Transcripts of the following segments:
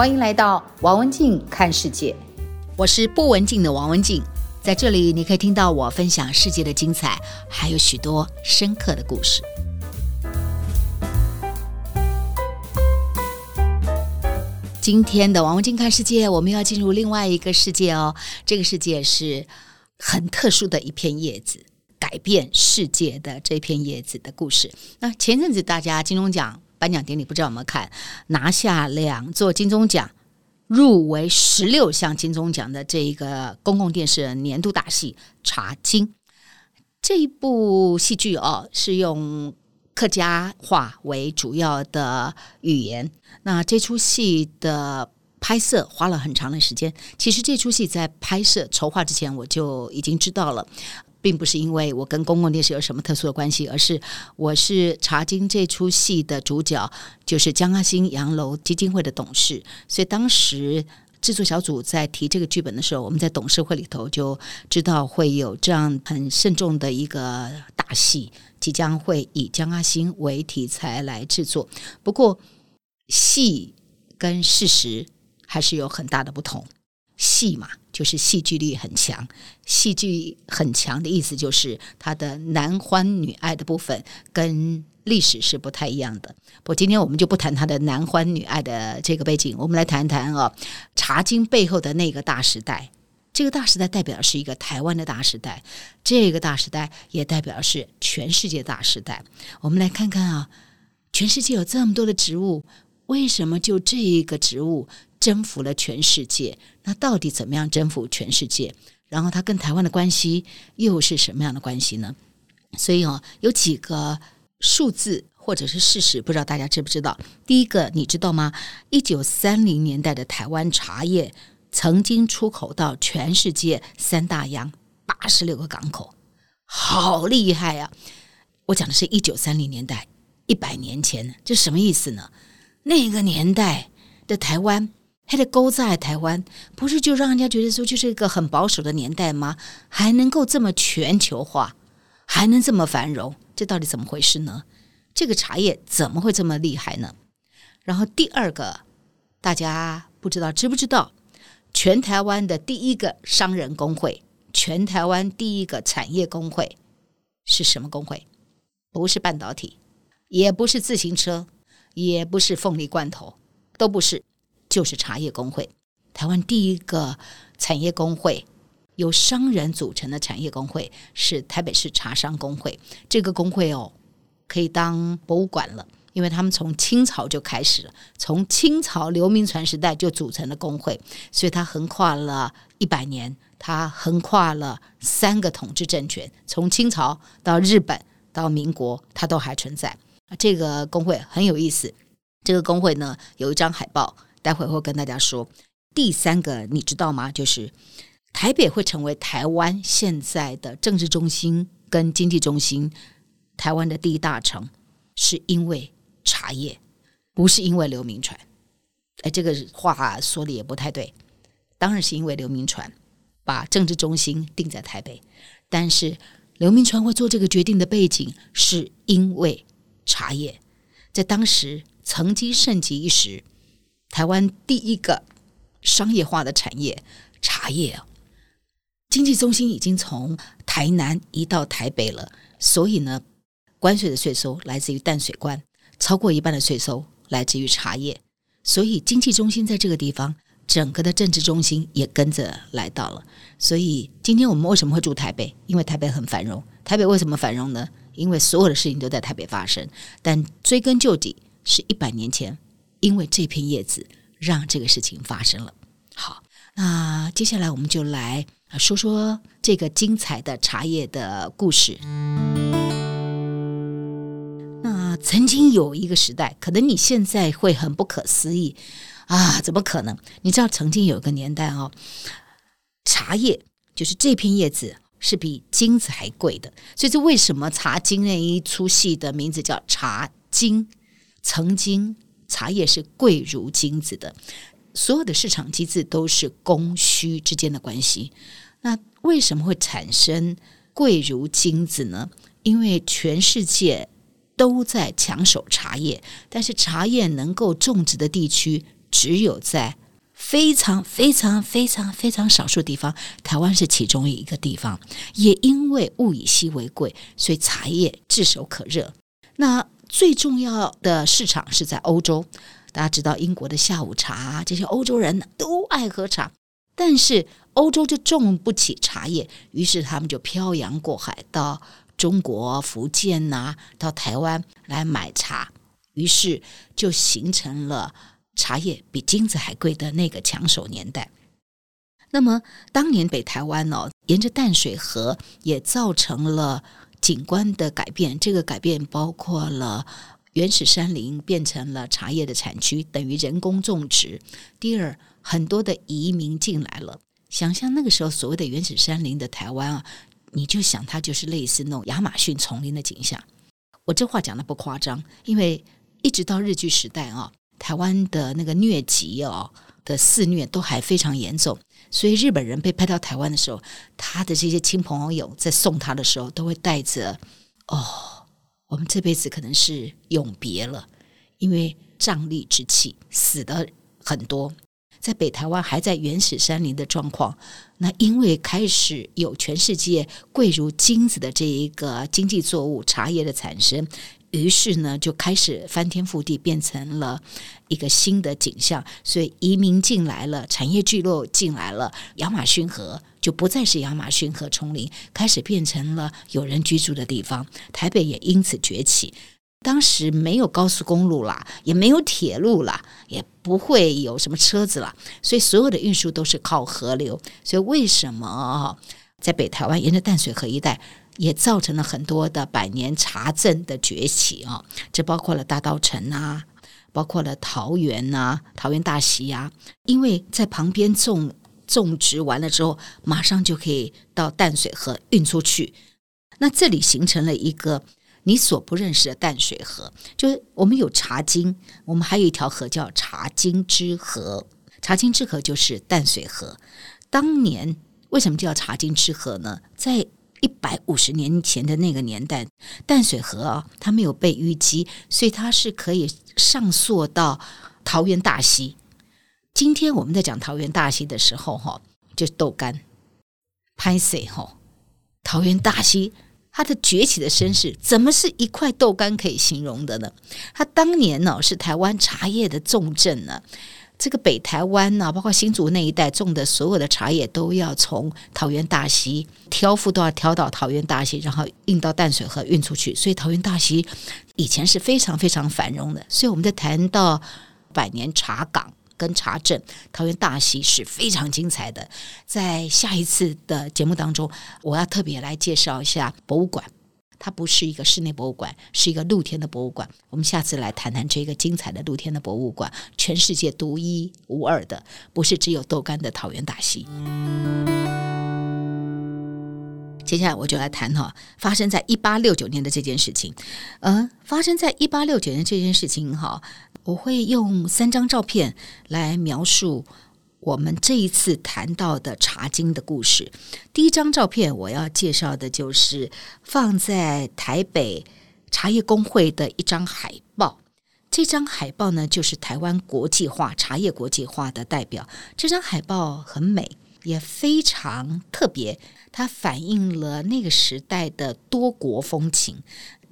欢迎来到王文静看世界，我是不文静的王文静，在这里你可以听到我分享世界的精彩，还有许多深刻的故事。今天的王文静看世界，我们要进入另外一个世界哦。这个世界是很特殊的一片叶子，改变世界的这片叶子的故事。那前阵子大家金钟奖颁奖典礼，不知道有没有看？拿下两座金钟奖，入围十六项金钟奖的这一个公共电视年度大戏《茶金》这一部戏剧哦，是用。客家话为主要的语言，那这出戏的拍摄花了很长的时间。其实这出戏在拍摄筹划之前，我就已经知道了，并不是因为我跟公共电视有什么特殊的关系，而是我是《茶金》这出戏的主角，就是江阿兴洋楼基金会的董事，所以当时制作小组在提这个剧本的时候，我们在董事会里头就知道会有这样很慎重的一个大戏。即将会以江阿兴为题材来制作，不过戏跟事实还是有很大的不同。戏嘛，就是戏剧力很强，戏剧很强的意思就是它的男欢女爱的部分跟历史是不太一样的。不今天我们就不谈他的男欢女爱的这个背景，我们来谈谈啊，茶经背后的那个大时代。这个大时代代表是一个台湾的大时代，这个大时代也代表是全世界大时代。我们来看看啊，全世界有这么多的植物，为什么就这一个植物征服了全世界？那到底怎么样征服全世界？然后它跟台湾的关系又是什么样的关系呢？所以哦，有几个数字或者是事实，不知道大家知不知道？第一个，你知道吗？一九三零年代的台湾茶叶。曾经出口到全世界三大洋八十六个港口，好厉害呀！我讲的是一九三零年代，一百年前，这什么意思呢？那个年代的台湾，还得勾在台湾，不是就让人家觉得说就是一个很保守的年代吗？还能够这么全球化，还能这么繁荣，这到底怎么回事呢？这个茶叶怎么会这么厉害呢？然后第二个，大家不知道知不知道？全台湾的第一个商人工会，全台湾第一个产业工会是什么工会？不是半导体，也不是自行车，也不是凤梨罐头，都不是，就是茶叶工会。台湾第一个产业工会，由商人组成的产业工会是台北市茶商工会。这个工会哦，可以当博物馆了。因为他们从清朝就开始了，从清朝刘铭传时代就组成了工会，所以它横跨了一百年，它横跨了三个统治政权，从清朝到日本到民国，它都还存在。这个工会很有意思，这个工会呢有一张海报，待会会跟大家说。第三个你知道吗？就是台北会成为台湾现在的政治中心跟经济中心，台湾的第一大城，是因为。茶叶不是因为刘铭传，哎，这个话说的也不太对。当然是因为刘铭传把政治中心定在台北，但是刘铭传会做这个决定的背景，是因为茶叶在当时曾经盛极一时，台湾第一个商业化的产业茶叶啊，经济中心已经从台南移到台北了，所以呢，关税的税收来自于淡水关。超过一半的税收来自于茶叶，所以经济中心在这个地方，整个的政治中心也跟着来到了。所以今天我们为什么会住台北？因为台北很繁荣。台北为什么繁荣呢？因为所有的事情都在台北发生。但追根究底，是一百年前，因为这片叶子让这个事情发生了。好，那接下来我们就来说说这个精彩的茶叶的故事。那曾经有一个时代，可能你现在会很不可思议啊，怎么可能？你知道曾经有个年代哦，茶叶就是这片叶子是比金子还贵的，所以这为什么茶金那一出戏的名字叫茶金？曾经茶叶是贵如金子的，所有的市场机制都是供需之间的关系。那为什么会产生贵如金子呢？因为全世界。都在抢手茶叶，但是茶叶能够种植的地区只有在非常非常非常非常少数地方，台湾是其中一个地方。也因为物以稀为贵，所以茶叶炙手可热。那最重要的市场是在欧洲。大家知道英国的下午茶，这些欧洲人都爱喝茶，但是欧洲就种不起茶叶，于是他们就漂洋过海到中国福建呐、到台湾来买茶，于是就形成了茶叶比金子还贵的那个抢手年代。那么当年北台湾哦，沿着淡水河也造成了景观的改变，这个改变包括了。原始山林变成了茶叶的产区，等于人工种植。第二，很多的移民进来了。想象那个时候所谓的原始山林的台湾啊，你就想它就是类似那种亚马逊丛林的景象。我这话讲的不夸张，因为一直到日据时代啊，台湾的那个疟疾哦的肆虐都还非常严重，所以日本人被派到台湾的时候，他的这些亲朋好友在送他的时候，都会带着哦。我们这辈子可能是永别了，因为瘴疠之气死的很多，在北台湾还在原始山林的状况，那因为开始有全世界贵如金子的这一个经济作物茶叶的产生。于是呢，就开始翻天覆地，变成了一个新的景象。所以移民进来了，产业聚落进来了，亚马逊河就不再是亚马逊河丛林，开始变成了有人居住的地方。台北也因此崛起。当时没有高速公路啦，也没有铁路啦，也不会有什么车子啦，所以所有的运输都是靠河流。所以为什么在北台湾沿着淡水河一带？也造成了很多的百年茶镇的崛起啊，这包括了大稻埕啊，包括了桃园呐，桃园大溪啊，因为在旁边种种植完了之后，马上就可以到淡水河运出去，那这里形成了一个你所不认识的淡水河，就是我们有茶经，我们还有一条河叫茶经之河，茶经之河就是淡水河。当年为什么叫茶经之河呢？在一百五十年前的那个年代，淡水河啊，它没有被淤积，所以它是可以上溯到桃园大溪。今天我们在讲桃园大溪的时候，哈，就是豆干、拍水哈。桃园大溪它的崛起的身世，怎么是一块豆干可以形容的呢？它当年呢是台湾茶叶的重镇呢。这个北台湾呢、包括新竹那一带种的所有的茶叶，都要从桃园大溪挑夫都要挑到桃园大溪，然后运到淡水河运出去。所以桃园大溪以前是非常非常繁荣的。所以我们在谈到百年茶港跟茶镇，桃园大溪是非常精彩的。在下一次的节目当中，我要特别来介绍一下博物馆。它不是一个室内博物馆，是一个露天的博物馆。我们下次来谈谈这个精彩的露天的博物馆，全世界独一无二的，不是只有豆干的桃园大戏。接下来我就来谈哈，发生在一八六九年的这件事情。嗯，发生在一八六九年这件事情哈，我会用三张照片来描述。我们这一次谈到的茶经的故事，第一张照片我要介绍的就是放在台北茶叶工会的一张海报。这张海报呢，就是台湾国际化茶叶国际化的代表。这张海报很美，也非常特别，它反映了那个时代的多国风情。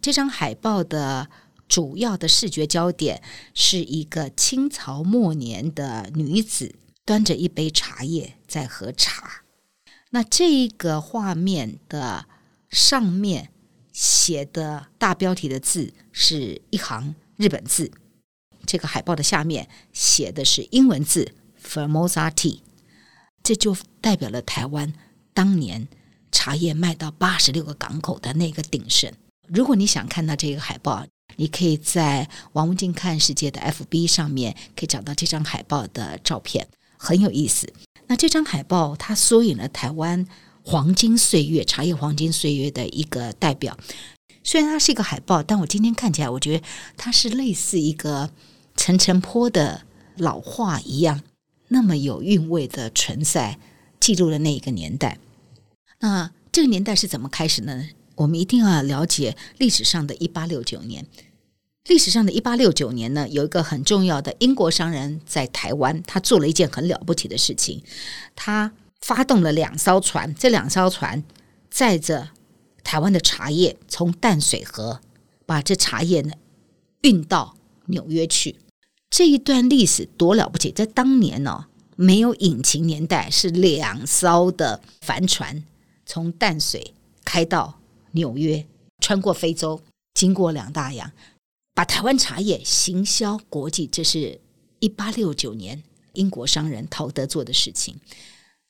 这张海报的主要的视觉焦点是一个清朝末年的女子。端着一杯茶叶在喝茶，那这个画面的上面写的大标题的字是一行日本字，这个海报的下面写的是英文字 Formosa Tea，这就代表了台湾当年茶叶卖到八十六个港口的那个鼎盛。如果你想看到这个海报，你可以在王文静看世界的 FB 上面可以找到这张海报的照片。很有意思。那这张海报它缩影了台湾黄金岁月、茶叶黄金岁月的一个代表。虽然它是一个海报，但我今天看起来，我觉得它是类似一个陈澄波的老话一样，那么有韵味的存在，记录了那一个年代。那这个年代是怎么开始呢？我们一定要了解历史上的一八六九年。历史上的一八六九年呢，有一个很重要的英国商人，在台湾，他做了一件很了不起的事情，他发动了两艘船，这两艘船载着台湾的茶叶，从淡水河把这茶叶呢运到纽约去。这一段历史多了不起，在当年呢、没有引擎年代，是两艘的帆船从淡水开到纽约，穿过非洲，经过两大洋。把台湾茶叶行销国际，这是一八六九年英国商人陶德做的事情。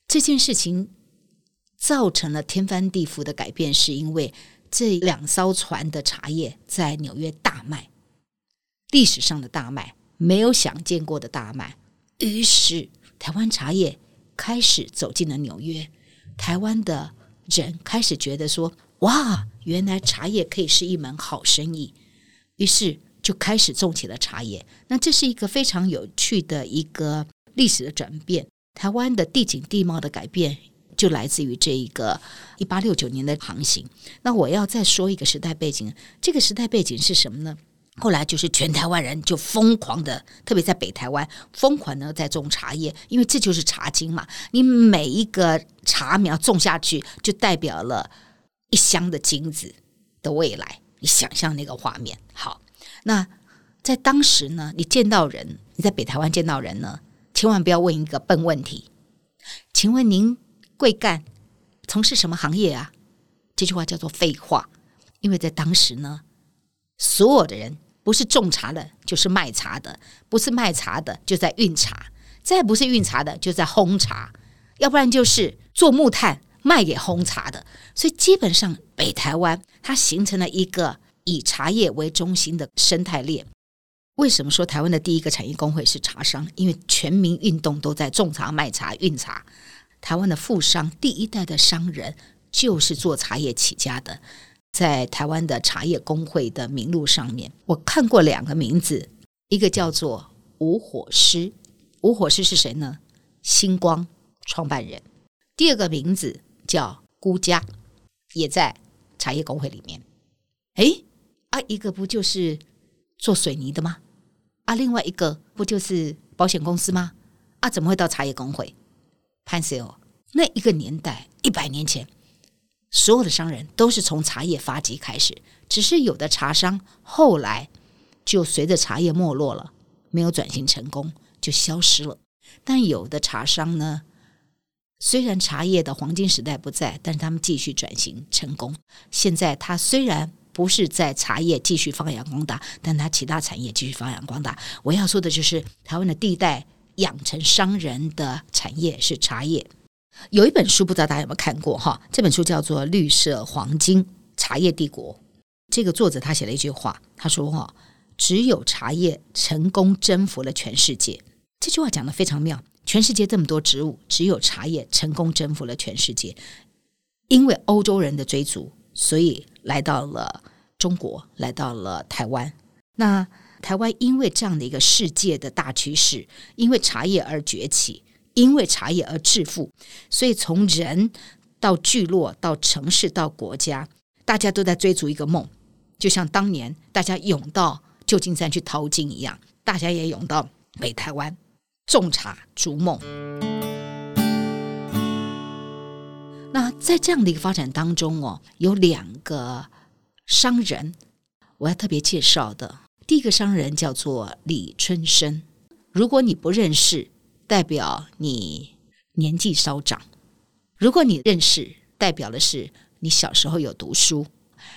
这件事情造成了天翻地覆的改变，是因为这两艘船的茶叶在纽约大卖，历史上的大卖，没有想见过的大卖。于是台湾茶叶开始走进了纽约，台湾的人开始觉得说：“哇，原来茶叶可以是一门好生意。”于是就开始种起了茶叶。那这是一个非常有趣的一个历史的转变。台湾的地景地貌的改变，就来自于这一个一八六九年的航行。那我要再说一个时代背景，这个时代背景是什么呢？后来就是全台湾人就疯狂的，特别在北台湾疯狂的在种茶叶，因为这就是茶经嘛。你每一个茶苗种下去，就代表了一箱的金子的未来。你想象那个画面，好。那在当时呢，你见到人，你在北台湾见到人呢，千万不要问一个笨问题。请问您贵干从事什么行业啊？这句话叫做废话，因为在当时呢，所有的人不是种茶的，就是卖茶的；不是卖茶的，就在运茶；再不是运茶的，就在烘茶；要不然就是做木炭。卖给烘茶的，所以基本上北台湾它形成了一个以茶叶为中心的生态链。为什么说台湾的第一个产业工会是茶商？因为全民运动都在种茶、卖茶、运茶。台湾的富商第一代的商人就是做茶叶起家的。在台湾的茶叶工会的名录上面，我看过两个名字，一个叫做吴火狮。吴火狮是谁呢？星光创办人。第二个名字。叫辜家，也在茶叶工会里面。哎，啊，一个不就是做水泥的吗？啊，另外一个不就是保险公司吗？啊，怎么会到茶叶工会？潘 Sir，那一个年代，一百年前，所有的商人都是从茶叶发迹开始，只是有的茶商后来就随着茶叶没落了，没有转型成功，就消失了。但有的茶商呢？虽然茶叶的黄金时代不在，但是他们继续转型成功。现在他虽然不是在茶叶继续发扬光大，但他其他产业继续发扬光大。我要说的就是，台湾的第一代养成商人的产业是茶叶。有一本书，不知道大家有没有看过哈？这本书叫做《绿色黄金茶叶帝国》。这个作者他写了一句话，他说：“哈，只有茶叶成功征服了全世界。”这句话讲得非常妙。全世界这么多植物，只有茶叶成功征服了全世界。因为欧洲人的追逐，所以来到了中国，来到了台湾。那台湾因为这样的一个世界的大趋势，因为茶叶而崛起，因为茶叶而致富，所以从人到聚落到城市到国家，大家都在追逐一个梦，就像当年大家涌到旧金山去淘金一样，大家也涌到北台湾。种茶逐梦。那在这样的一个发展当中哦，有两个商人，我要特别介绍的。第一个商人叫做李春生。如果你不认识，代表你年纪稍长；如果你认识，代表的是你小时候有读书。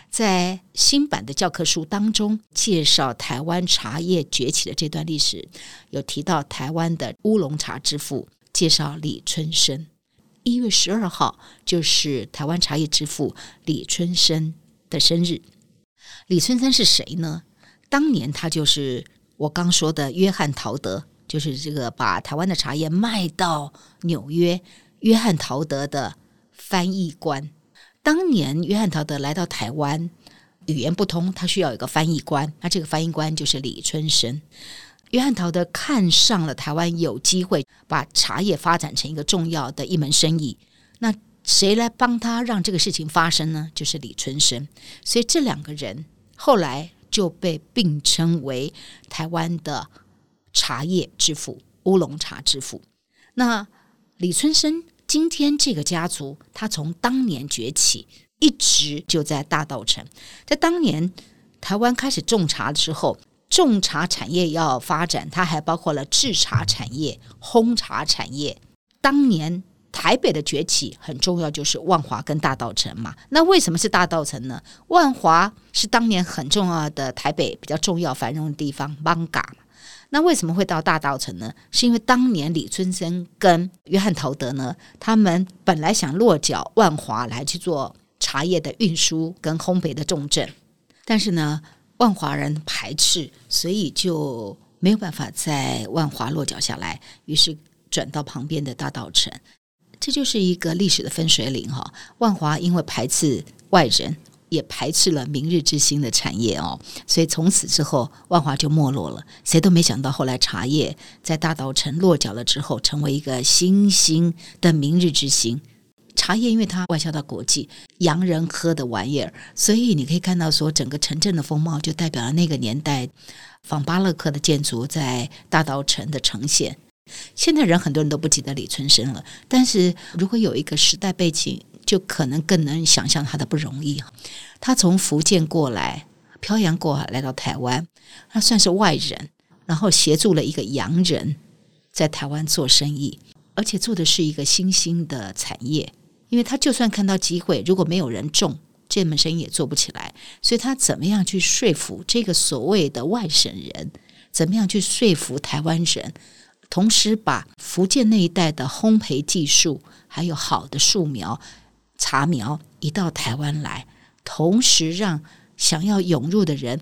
在新版的教科书当中，介绍台湾茶叶崛起的这段历史，有提到台湾的乌龙茶之父，介绍李春生。一月十二号就是台湾茶叶之父李春生的生日。李春生是谁呢？当年他就是我刚说的约翰陶德，就是这个把台湾的茶叶卖到纽约，约翰陶德的翻译官。当年约翰陶德来到台湾，语言不通，他需要一个翻译官。那这个翻译官就是李春生。约翰陶德看上了台湾有机会把茶叶发展成一个重要的一门生意。那谁来帮他让这个事情发生呢？就是李春生。所以这两个人后来就被并称为台湾的茶叶之父、乌龙茶之父。那李春生今天这个家族，他从当年崛起，一直就在大稻城。在当年台湾开始种茶的时候，种茶产业要发展，它还包括了制茶产业、烘茶产业。当年台北的崛起很重要，就是万华跟大稻城嘛。那为什么是大稻城呢？万华是当年很重要的台北比较重要繁荣的地方，艋舺。那为什么会到大稻埕呢？是因为当年李春生跟约翰陶德呢，他们本来想落脚万华来去做茶叶的运输跟烘焙的重镇，但是呢，万华人排斥，所以就没有办法在万华落脚下来，于是转到旁边的大稻埕。这就是一个历史的分水岭哈。万华因为排斥外人，也排斥了明日之星的产业哦，所以从此之后万华就没落了。谁都没想到，后来茶叶在大稻埕落脚了之后，成为一个新兴的明日之星。茶叶因为它外销到国际，洋人喝的玩意儿，所以你可以看到说，整个城镇的风貌就代表了那个年代仿巴洛克的建筑在大稻埕的呈现。现在人很多人都不记得李春生了，但是如果有一个时代背景，就可能更能想象他的不容易。他从福建过来，漂洋过海来到台湾，他算是外人，然后协助了一个洋人在台湾做生意，而且做的是一个新兴的产业。因为他就算看到机会，如果没有人种，这门生意也做不起来。所以他怎么样去说服这个所谓的外省人？怎么样去说服台湾人？同时把福建那一带的烘焙技术，还有好的树苗、茶苗移到台湾来，同时让想要涌入的人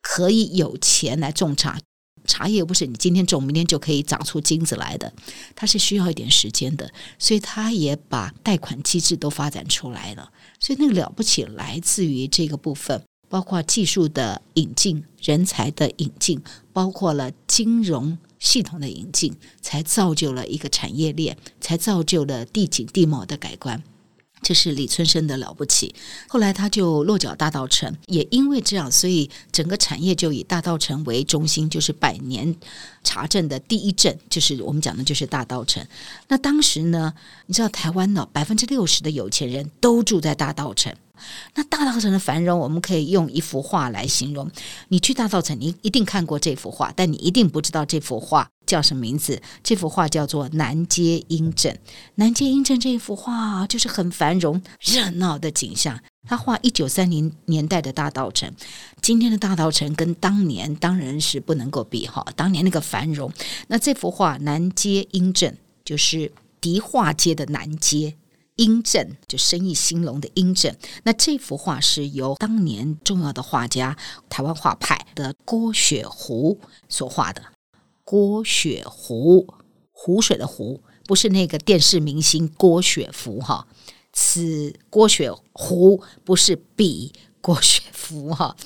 可以有钱来种茶。茶叶不是你今天种，明天就可以长出金子来的，它是需要一点时间的。所以他也把贷款机制都发展出来了。所以那个了不起，来自于这个部分。包括技术的引进、人才的引进，包括了金融系统的引进，才造就了一个产业链，才造就了地景地貌的改观。这是李春生的了不起。后来他就落脚大道城，也因为这样，所以整个产业就以大道城为中心，就是百年茶镇的第一镇，就是我们讲的就是大道城。那当时呢，你知道台湾呢，百分之六十的有钱人都住在大道城。那大道城的繁荣，我们可以用一幅画来形容。你去大道城，你一定看过这幅画，但你一定不知道这幅画叫什么名字。这幅画叫做《南街英镇》。南街英镇这一幅画就是很繁荣热闹的景象。他画一九三零年代的大稻城，今天的大稻城跟当年当然是不能够比哈。当年那个繁荣，那这幅画《南街英镇》就是迪化街的南街。英镇就生意兴隆的英镇，那这幅画是由当年重要的画家，台湾画派的郭雪湖所画的。郭雪湖，湖水的湖，不是那个电视明星郭雪芙哈。此郭雪湖不是比郭雪芙哈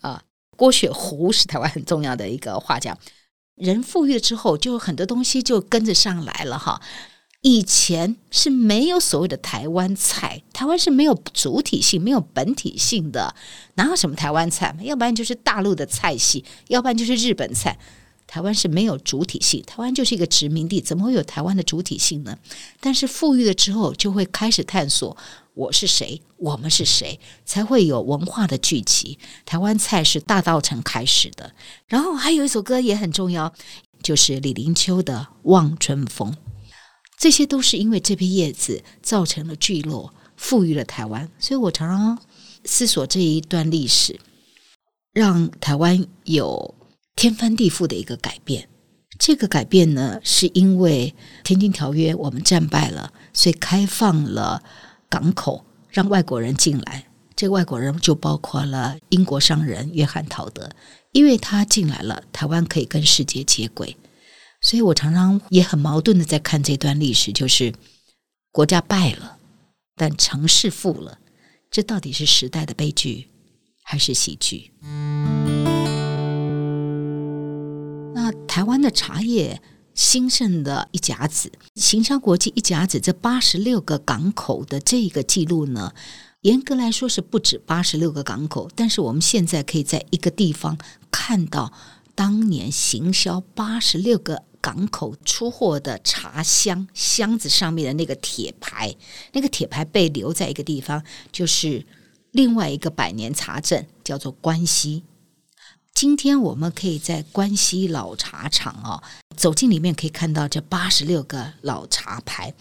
啊，郭雪湖是台湾很重要的一个画家。人富裕了之后，就很多东西就跟着上来了哈。以前是没有所谓的台湾菜，台湾是没有主体性、没有本体性的，哪有什么台湾菜？要不然就是大陆的菜系，要不然就是日本菜。台湾是没有主体性，台湾就是一个殖民地，怎么会有台湾的主体性呢？但是富裕了之后，就会开始探索我是谁，我们是谁，才会有文化的聚集。台湾菜是大稻埕开始的，然后还有一首歌也很重要，就是李林秋的《望春风》。这些都是因为这片叶子造成了聚落，富裕了台湾。所以我常常思索这一段历史，让台湾有天翻地覆的一个改变。这个改变呢，是因为《天津条约》我们战败了，所以开放了港口，让外国人进来。这个外国人就包括了英国商人约翰陶德，因为他进来了，台湾可以跟世界接轨。所以我常常也很矛盾的在看这段历史，就是国家败了，但城市富了，这到底是时代的悲剧还是喜剧？台湾的茶叶兴盛的一甲子，行销国际一甲子，这八十六个港口的这个记录呢，严格来说是不止八十六个港口，但是我们现在可以在一个地方看到当年行销八十六个港口出货的茶箱箱子上面的那个铁牌，那个铁牌被留在一个地方，就是另外一个百年茶镇，叫做关西。今天我们可以在关西老茶厂哦，走进里面可以看到这八十六个老茶牌。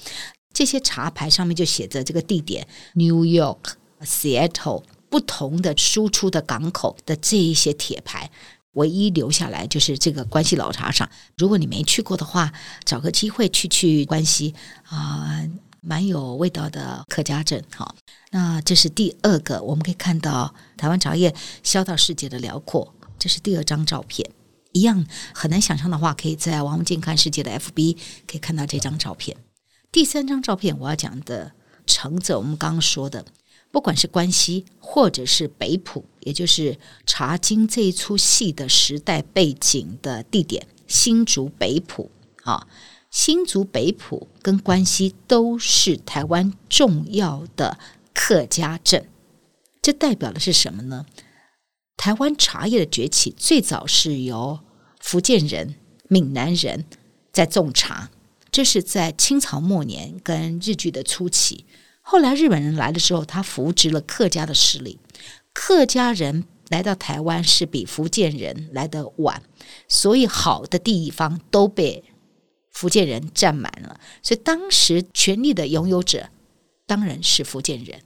这些茶牌上面就写着这个地点：New York、Seattle，不同的输出的港口的这一些铁牌，唯一留下来就是这个关西老茶厂。如果你没去过的话，找个机会去去关西啊，蛮有味道的客家镇。好，那这是第二个，我们可以看到台湾茶叶销到世界的辽阔。这是第二张照片，一样很难想象的话，可以在王文静看世界的 FB 可以看到这张照片。第三张照片，我要讲的承着我们刚刚说的，不管是关西或者是北埔，也就是茶经这一出戏的时代背景的地点，新竹北埔啊，新竹北埔跟关西都是台湾重要的客家镇，这代表的是什么呢？台湾茶叶的崛起，最早是由福建人、闽南人在种茶。这是在清朝末年跟日据的初期，后来日本人来的时候，他扶植了客家的势力。客家人来到台湾是比福建人来得晚，所以好的地方都被福建人占满了。所以当时权力的拥有者当然是福建人。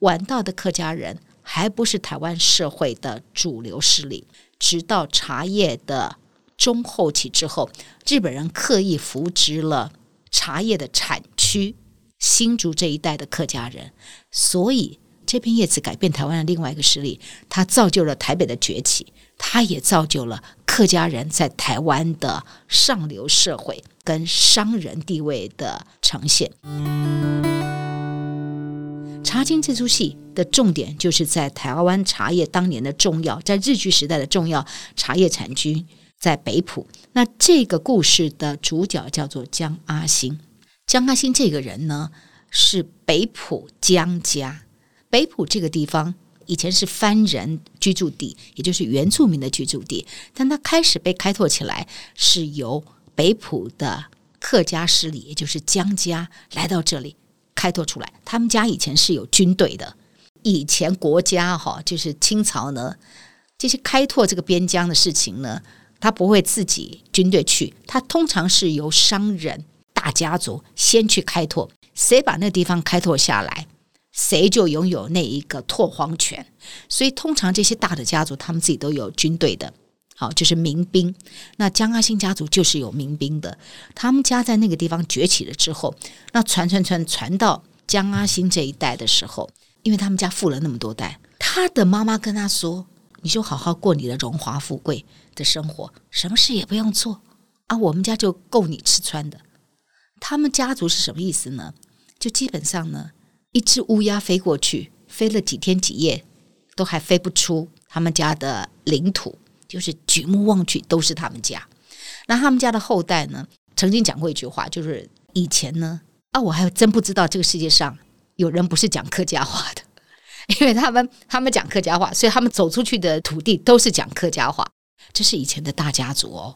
晚到的客家人还不是台湾社会的主流势力，直到茶叶的。中后期之后，日本人刻意扶植了茶叶的产区新竹这一带的客家人，所以这片叶子改变台湾的另外一个势力，它造就了台北的崛起，它也造就了客家人在台湾的上流社会跟商人地位的呈现。茶经这出戏的重点就是在台湾茶叶当年的重要，在日据时代的重要茶叶产区。在北埔，那这个故事的主角叫做江阿兴。江阿兴这个人呢，是北埔江家。北埔这个地方以前是番人居住地，也就是原住民的居住地。但它开始被开拓起来，是由北埔的客家势力，也就是江家来到这里开拓出来。他们家以前是有军队的。以前国家哈，就是清朝呢，这些开拓这个边疆的事情呢。他不会自己军队去，他通常是由商人大家族先去开拓，谁把那地方开拓下来，谁就拥有那一个拓荒权。所以通常这些大的家族，他们自己都有军队的，好，就是民兵。那江阿兴家族就是有民兵的，他们家在那个地方崛起了之后，那传传传传到江阿兴这一代的时候，因为他们家富了那么多代，他的妈妈跟他说：“你就好好过你的荣华富贵。”的生活，什么事也不用做啊，我们家就够你吃穿的。他们家族是什么意思呢？就基本上呢，一只乌鸦飞过去，飞了几天几夜，都还飞不出他们家的领土，就是举目望去都是他们家。那他们家的后代呢，曾经讲过一句话，就是以前呢，啊，我还真不知道这个世界上有人不是讲客家话的，因为他们他们讲客家话，所以他们走出去的土地都是讲客家话。这是以前的大家族哦，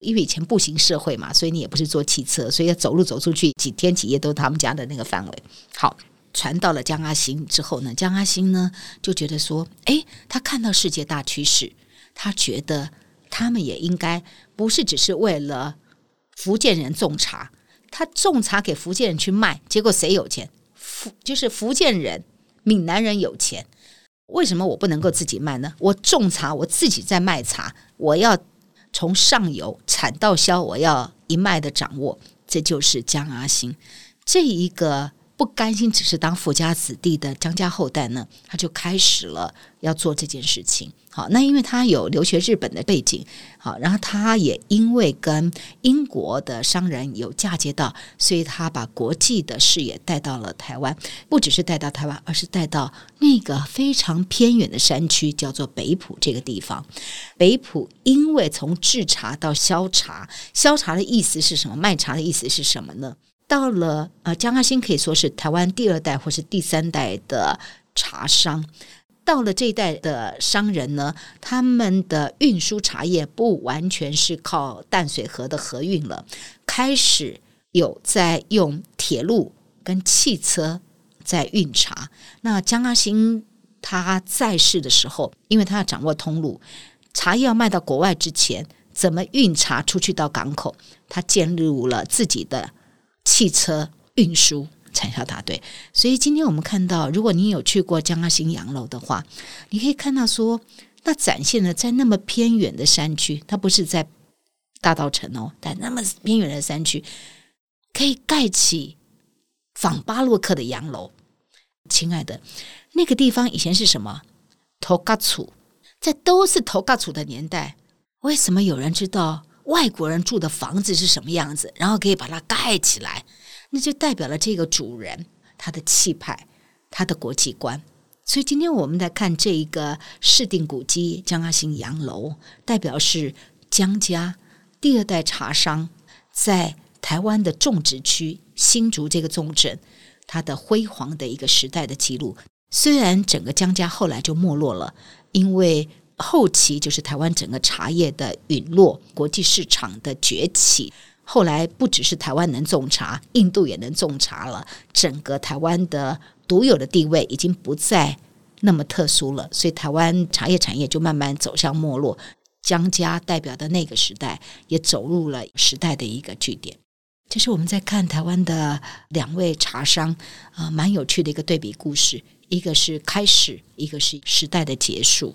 因为以前步行社会嘛，所以你也不是坐汽车，所以要走路走出去几天几夜都是他们家的那个范围。好，传到了江阿兴之后呢，江阿兴呢就觉得说，哎，他看到世界大趋势，他觉得他们也应该不是只是为了福建人种茶，他种茶给福建人去卖，结果谁有钱？福就是福建人、闽南人有钱。为什么我不能够自己卖呢？我种茶，我自己在卖茶，我要从上游产到销，我要一脉的掌握，这就是江阿兴这一个。不甘心只是当富家子弟的江家后代呢，他就开始了要做这件事情。好，那因为他有留学日本的背景，好，然后他也因为跟英国的商人有嫁接到，所以他把国际的视野带到了台湾，不只是带到台湾，而是带到那个非常偏远的山区，叫做北埔这个地方。北埔因为从制茶到销茶，销茶的意思是什么？卖茶的意思是什么呢？到了呃，江阿兴可以说是台湾第二代或是第三代的茶商。到了这一代的商人呢，他们的运输茶叶不完全是靠淡水河的河运了，开始有在用铁路跟汽车在运茶。那江阿兴他在世的时候，因为他要掌握通路，茶叶要卖到国外之前，怎么运茶出去到港口，他建立了自己的汽车运输。产销大队，所以今天我们看到，如果你有去过江阿新洋楼的话，你可以看到说，那展现了在那么偏远的山区，它不是在大稻城哦，在那么偏远的山区，可以盖起仿巴洛克的洋楼。亲爱的，那个地方以前是什么？头嘎楚，在都是头嘎楚的年代，为什么有人知道外国人住的房子是什么样子，然后可以把它盖起来？那就代表了这个主人他的气派，他的国际观。所以今天我们来看这一个市定古迹江阿兴洋楼，代表是江家第二代茶商在台湾的种植区新竹这个重镇，它的辉煌的一个时代的记录。虽然整个江家后来就没落了，因为后期就是台湾整个茶叶的陨落，国际市场的崛起。后来不只是台湾能种茶，印度也能种茶了。整个台湾的独有的地位已经不再那么特殊了，所以台湾茶叶产业就慢慢走向没落。江家代表的那个时代也走入了时代的一个据点。这是我们在看台湾的两位茶商啊，蛮有趣的一个对比故事，一个是开始，一个是时代的结束。